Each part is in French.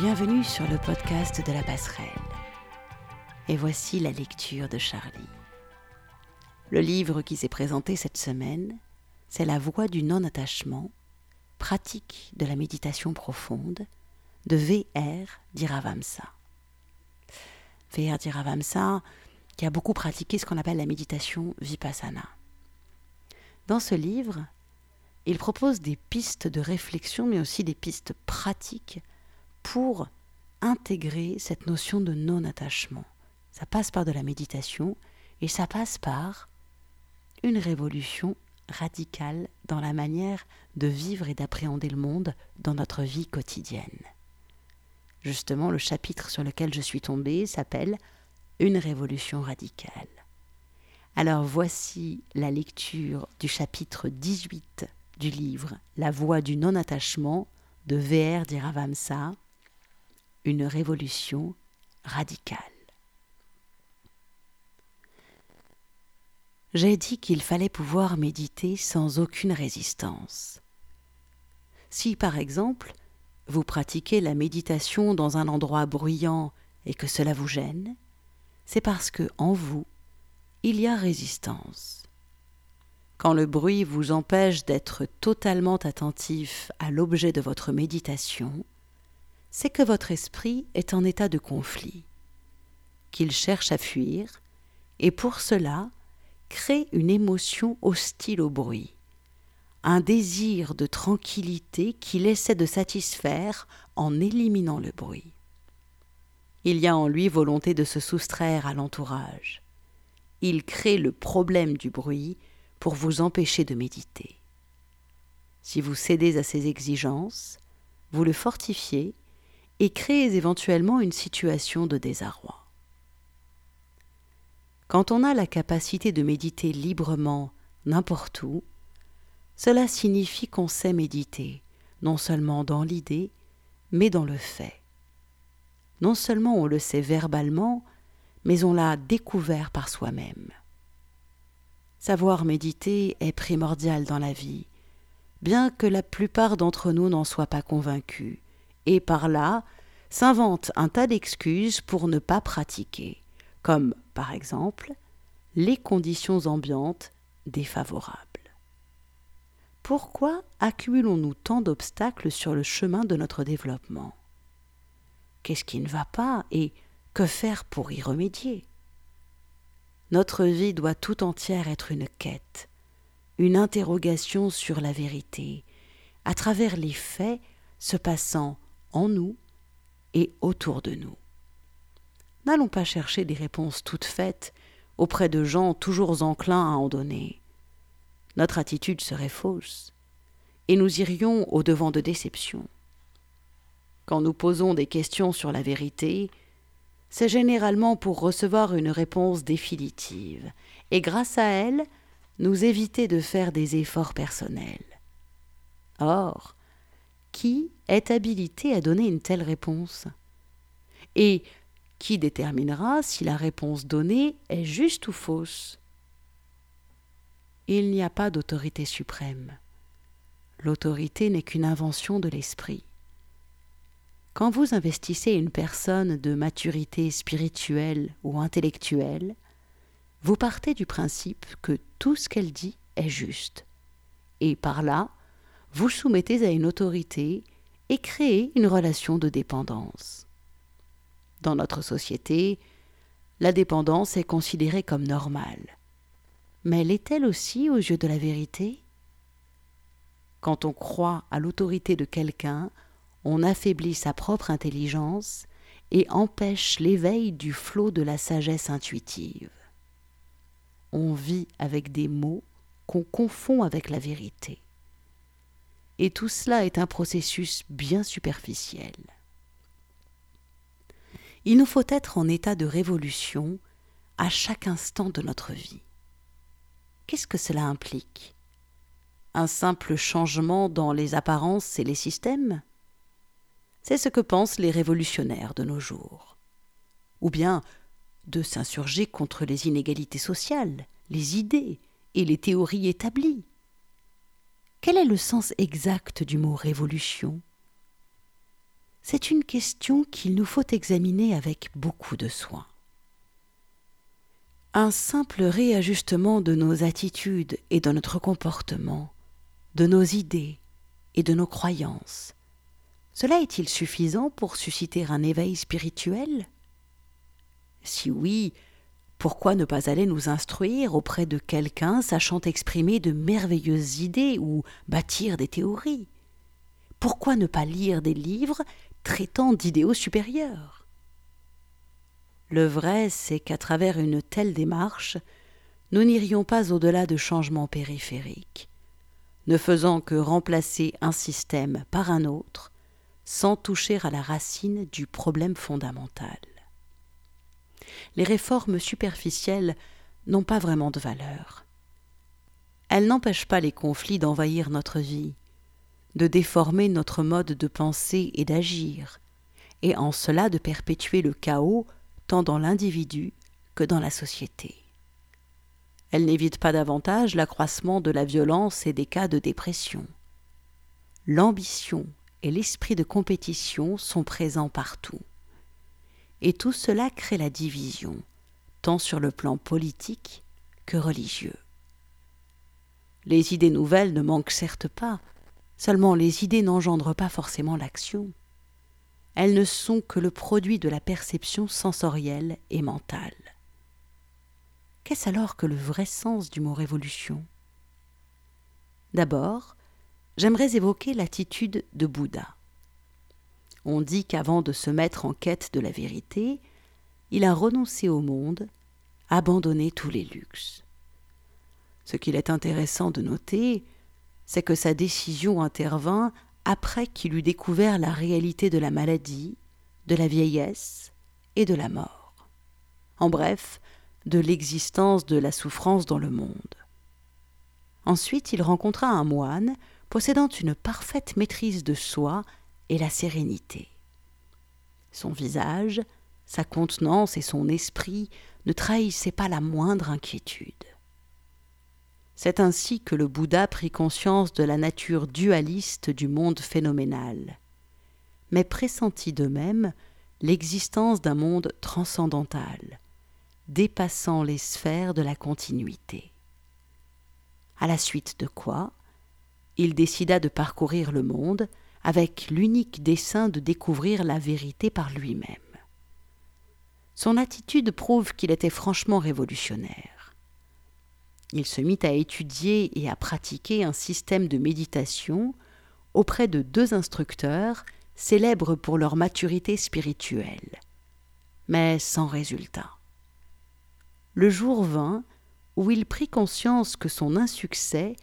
Bienvenue sur le podcast de la passerelle. Et voici la lecture de Charlie. Le livre qui s'est présenté cette semaine, c'est La voie du non-attachement, pratique de la méditation profonde, de V.R. Diravamsa. V.R. Diravamsa, qui a beaucoup pratiqué ce qu'on appelle la méditation vipassana. Dans ce livre, il propose des pistes de réflexion, mais aussi des pistes pratiques pour intégrer cette notion de non-attachement. Ça passe par de la méditation et ça passe par une révolution radicale dans la manière de vivre et d'appréhender le monde dans notre vie quotidienne. Justement, le chapitre sur lequel je suis tombée s'appelle Une révolution radicale. Alors voici la lecture du chapitre 18 du livre La voie du non-attachement de V.R. Diravamsa une révolution radicale. J'ai dit qu'il fallait pouvoir méditer sans aucune résistance. Si, par exemple, vous pratiquez la méditation dans un endroit bruyant et que cela vous gêne, c'est parce que, en vous, il y a résistance. Quand le bruit vous empêche d'être totalement attentif à l'objet de votre méditation, c'est que votre esprit est en état de conflit, qu'il cherche à fuir, et pour cela crée une émotion hostile au bruit, un désir de tranquillité qu'il essaie de satisfaire en éliminant le bruit. Il y a en lui volonté de se soustraire à l'entourage. Il crée le problème du bruit pour vous empêcher de méditer. Si vous cédez à ses exigences, vous le fortifiez et créez éventuellement une situation de désarroi. Quand on a la capacité de méditer librement n'importe où, cela signifie qu'on sait méditer, non seulement dans l'idée, mais dans le fait. Non seulement on le sait verbalement, mais on l'a découvert par soi-même. Savoir méditer est primordial dans la vie, bien que la plupart d'entre nous n'en soient pas convaincus, et par là s'invente un tas d'excuses pour ne pas pratiquer, comme par exemple les conditions ambiantes défavorables. Pourquoi accumulons-nous tant d'obstacles sur le chemin de notre développement? Qu'est-ce qui ne va pas et que faire pour y remédier? Notre vie doit tout entière être une quête, une interrogation sur la vérité, à travers les faits se passant en nous autour de nous. N'allons pas chercher des réponses toutes faites auprès de gens toujours enclins à en donner. Notre attitude serait fausse, et nous irions au devant de déceptions. Quand nous posons des questions sur la vérité, c'est généralement pour recevoir une réponse définitive, et grâce à elle, nous éviter de faire des efforts personnels. Or, qui est habilité à donner une telle réponse Et qui déterminera si la réponse donnée est juste ou fausse Il n'y a pas d'autorité suprême. L'autorité n'est qu'une invention de l'esprit. Quand vous investissez une personne de maturité spirituelle ou intellectuelle, vous partez du principe que tout ce qu'elle dit est juste, et par là, vous soumettez à une autorité et créez une relation de dépendance. Dans notre société, la dépendance est considérée comme normale. Mais l'est-elle aussi aux yeux de la vérité? Quand on croit à l'autorité de quelqu'un, on affaiblit sa propre intelligence et empêche l'éveil du flot de la sagesse intuitive. On vit avec des mots qu'on confond avec la vérité et tout cela est un processus bien superficiel. Il nous faut être en état de révolution à chaque instant de notre vie. Qu'est-ce que cela implique? Un simple changement dans les apparences et les systèmes? C'est ce que pensent les révolutionnaires de nos jours. Ou bien de s'insurger contre les inégalités sociales, les idées et les théories établies quel est le sens exact du mot révolution? C'est une question qu'il nous faut examiner avec beaucoup de soin. Un simple réajustement de nos attitudes et de notre comportement, de nos idées et de nos croyances, cela est-il suffisant pour susciter un éveil spirituel? Si oui, pourquoi ne pas aller nous instruire auprès de quelqu'un sachant exprimer de merveilleuses idées ou bâtir des théories? Pourquoi ne pas lire des livres traitant d'idéaux supérieurs? Le vrai, c'est qu'à travers une telle démarche, nous n'irions pas au-delà de changements périphériques, ne faisant que remplacer un système par un autre, sans toucher à la racine du problème fondamental les réformes superficielles n'ont pas vraiment de valeur. Elles n'empêchent pas les conflits d'envahir notre vie, de déformer notre mode de penser et d'agir, et en cela de perpétuer le chaos tant dans l'individu que dans la société. Elles n'évitent pas davantage l'accroissement de la violence et des cas de dépression. L'ambition et l'esprit de compétition sont présents partout et tout cela crée la division, tant sur le plan politique que religieux. Les idées nouvelles ne manquent certes pas, seulement les idées n'engendrent pas forcément l'action. Elles ne sont que le produit de la perception sensorielle et mentale. Qu'est-ce alors que le vrai sens du mot révolution? D'abord, j'aimerais évoquer l'attitude de Bouddha. On dit qu'avant de se mettre en quête de la vérité, il a renoncé au monde, abandonné tous les luxes. Ce qu'il est intéressant de noter, c'est que sa décision intervint après qu'il eut découvert la réalité de la maladie, de la vieillesse et de la mort. En bref, de l'existence de la souffrance dans le monde. Ensuite, il rencontra un moine possédant une parfaite maîtrise de soi et la sérénité. Son visage, sa contenance et son esprit ne trahissaient pas la moindre inquiétude. C'est ainsi que le Bouddha prit conscience de la nature dualiste du monde phénoménal, mais pressentit de même l'existence d'un monde transcendantal, dépassant les sphères de la continuité. À la suite de quoi, il décida de parcourir le monde avec l'unique dessein de découvrir la vérité par lui-même. Son attitude prouve qu'il était franchement révolutionnaire. Il se mit à étudier et à pratiquer un système de méditation auprès de deux instructeurs célèbres pour leur maturité spirituelle, mais sans résultat. Le jour vint où il prit conscience que son insuccès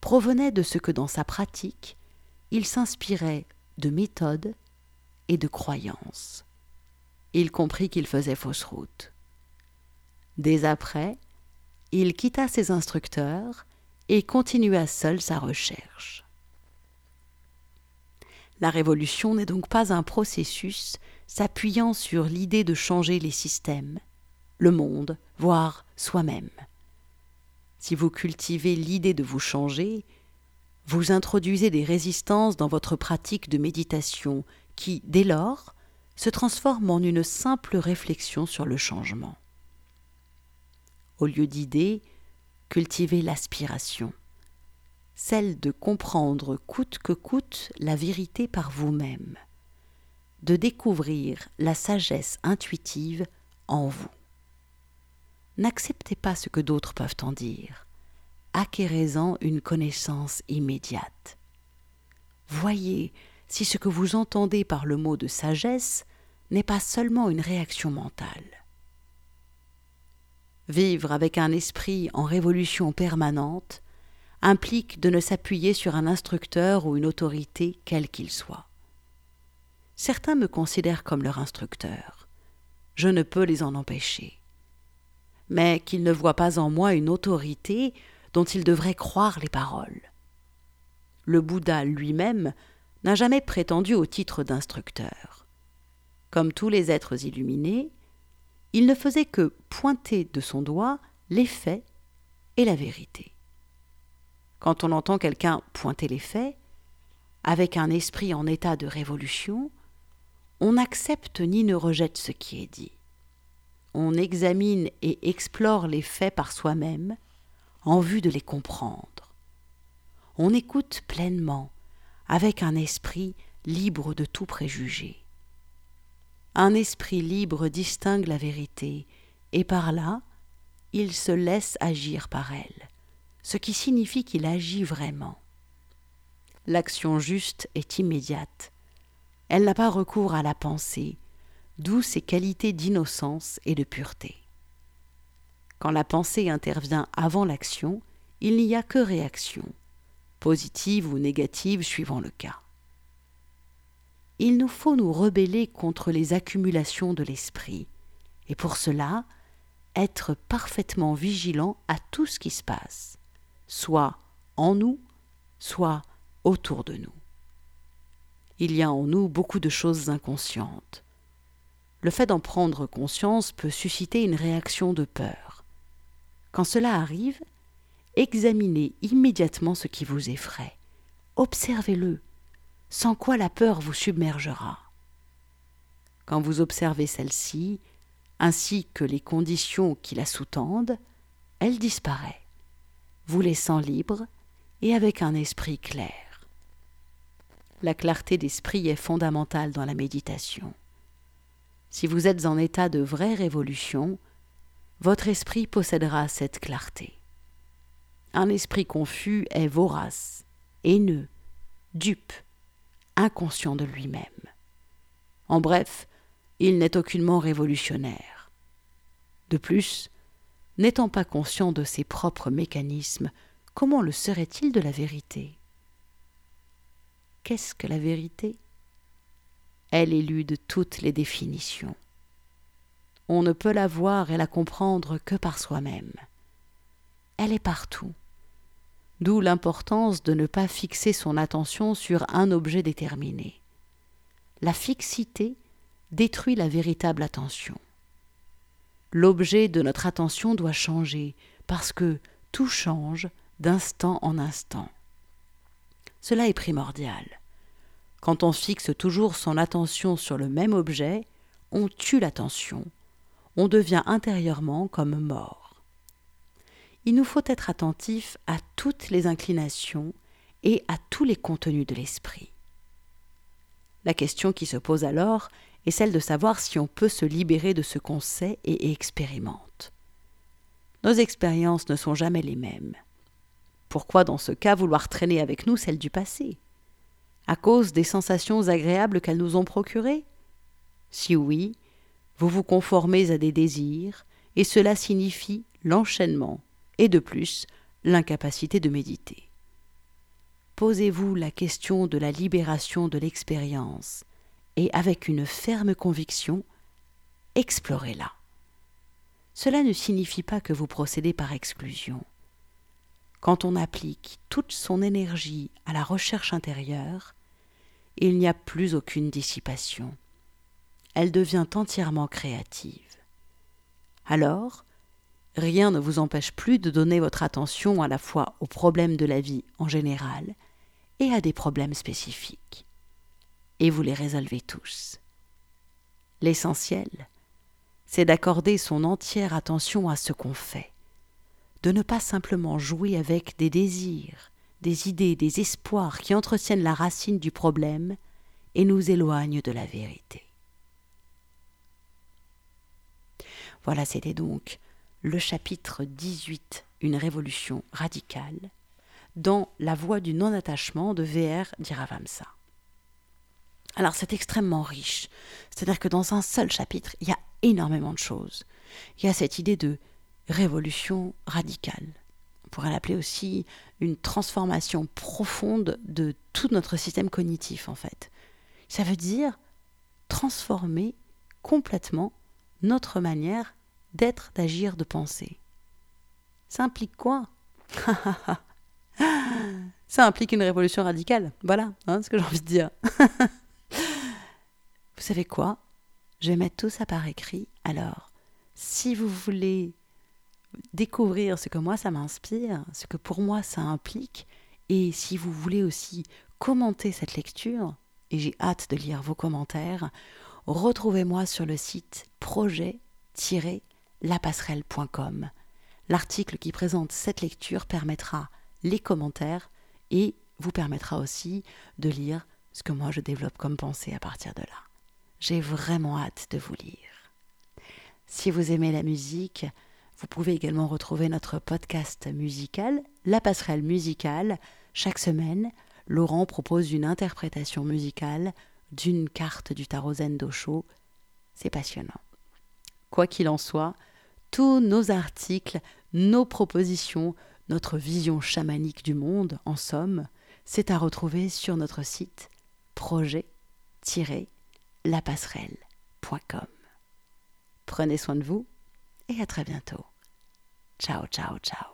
provenait de ce que dans sa pratique il s'inspirait de méthodes et de croyances. Il comprit qu'il faisait fausse route. Dès après, il quitta ses instructeurs et continua seul sa recherche. La révolution n'est donc pas un processus s'appuyant sur l'idée de changer les systèmes, le monde, voire soi-même. Si vous cultivez l'idée de vous changer, vous introduisez des résistances dans votre pratique de méditation qui, dès lors, se transforment en une simple réflexion sur le changement. Au lieu d'idées, cultivez l'aspiration, celle de comprendre coûte que coûte la vérité par vous-même, de découvrir la sagesse intuitive en vous. N'acceptez pas ce que d'autres peuvent en dire acquérez-en une connaissance immédiate. Voyez si ce que vous entendez par le mot de sagesse n'est pas seulement une réaction mentale. Vivre avec un esprit en révolution permanente implique de ne s'appuyer sur un instructeur ou une autorité quel qu'il soit. Certains me considèrent comme leur instructeur. Je ne peux les en empêcher. Mais qu'ils ne voient pas en moi une autorité dont il devrait croire les paroles. Le Bouddha lui-même n'a jamais prétendu au titre d'instructeur. Comme tous les êtres illuminés, il ne faisait que pointer de son doigt les faits et la vérité. Quand on entend quelqu'un pointer les faits, avec un esprit en état de révolution, on n'accepte ni ne rejette ce qui est dit. On examine et explore les faits par soi-même en vue de les comprendre. On écoute pleinement, avec un esprit libre de tout préjugé. Un esprit libre distingue la vérité, et par là, il se laisse agir par elle, ce qui signifie qu'il agit vraiment. L'action juste est immédiate. Elle n'a pas recours à la pensée, d'où ses qualités d'innocence et de pureté. Quand la pensée intervient avant l'action, il n'y a que réaction, positive ou négative suivant le cas. Il nous faut nous rebeller contre les accumulations de l'esprit, et pour cela, être parfaitement vigilant à tout ce qui se passe, soit en nous, soit autour de nous. Il y a en nous beaucoup de choses inconscientes. Le fait d'en prendre conscience peut susciter une réaction de peur. Quand cela arrive, examinez immédiatement ce qui vous effraie. Observez-le, sans quoi la peur vous submergera. Quand vous observez celle-ci, ainsi que les conditions qui la sous-tendent, elle disparaît, vous laissant libre et avec un esprit clair. La clarté d'esprit est fondamentale dans la méditation. Si vous êtes en état de vraie révolution, votre esprit possédera cette clarté. Un esprit confus est vorace, haineux, dupe, inconscient de lui-même. En bref, il n'est aucunement révolutionnaire. De plus, n'étant pas conscient de ses propres mécanismes, comment le serait-il de la vérité? Qu'est-ce que la vérité? Elle élude toutes les définitions. On ne peut la voir et la comprendre que par soi-même. Elle est partout. D'où l'importance de ne pas fixer son attention sur un objet déterminé. La fixité détruit la véritable attention. L'objet de notre attention doit changer, parce que tout change d'instant en instant. Cela est primordial. Quand on fixe toujours son attention sur le même objet, on tue l'attention, on devient intérieurement comme mort. Il nous faut être attentif à toutes les inclinations et à tous les contenus de l'esprit. La question qui se pose alors est celle de savoir si on peut se libérer de ce qu'on sait et expérimente. Nos expériences ne sont jamais les mêmes. Pourquoi dans ce cas vouloir traîner avec nous celles du passé? À cause des sensations agréables qu'elles nous ont procurées? Si oui, vous vous conformez à des désirs, et cela signifie l'enchaînement, et de plus l'incapacité de méditer. Posez-vous la question de la libération de l'expérience, et avec une ferme conviction, explorez-la. Cela ne signifie pas que vous procédez par exclusion. Quand on applique toute son énergie à la recherche intérieure, il n'y a plus aucune dissipation. Elle devient entièrement créative. Alors, rien ne vous empêche plus de donner votre attention à la fois aux problèmes de la vie en général et à des problèmes spécifiques et vous les résolvez tous. L'essentiel, c'est d'accorder son entière attention à ce qu'on fait, de ne pas simplement jouer avec des désirs, des idées, des espoirs qui entretiennent la racine du problème et nous éloignent de la vérité. Voilà, c'était donc le chapitre 18, Une révolution radicale, dans La voie du non-attachement de VR d'Iravamsa. Alors c'est extrêmement riche. C'est-à-dire que dans un seul chapitre, il y a énormément de choses. Il y a cette idée de révolution radicale. On pourrait l'appeler aussi une transformation profonde de tout notre système cognitif en fait. Ça veut dire transformer complètement notre manière d'être, d'agir, de penser. Ça implique quoi? Ça implique une révolution radicale. Voilà, hein, ce que j'ai envie de dire. Vous savez quoi? Je vais mettre tout ça par écrit. Alors, si vous voulez découvrir ce que moi ça m'inspire, ce que pour moi ça implique, et si vous voulez aussi commenter cette lecture, et j'ai hâte de lire vos commentaires, retrouvez-moi sur le site projet-lapasserelle.com. L'article qui présente cette lecture permettra les commentaires et vous permettra aussi de lire ce que moi je développe comme pensée à partir de là. J'ai vraiment hâte de vous lire. Si vous aimez la musique, vous pouvez également retrouver notre podcast musical, La passerelle musicale. Chaque semaine, Laurent propose une interprétation musicale d'une carte du tarot Zen. C'est passionnant. Quoi qu'il en soit, tous nos articles, nos propositions, notre vision chamanique du monde, en somme, c'est à retrouver sur notre site projet-lapasserelle.com. Prenez soin de vous et à très bientôt. Ciao, ciao, ciao.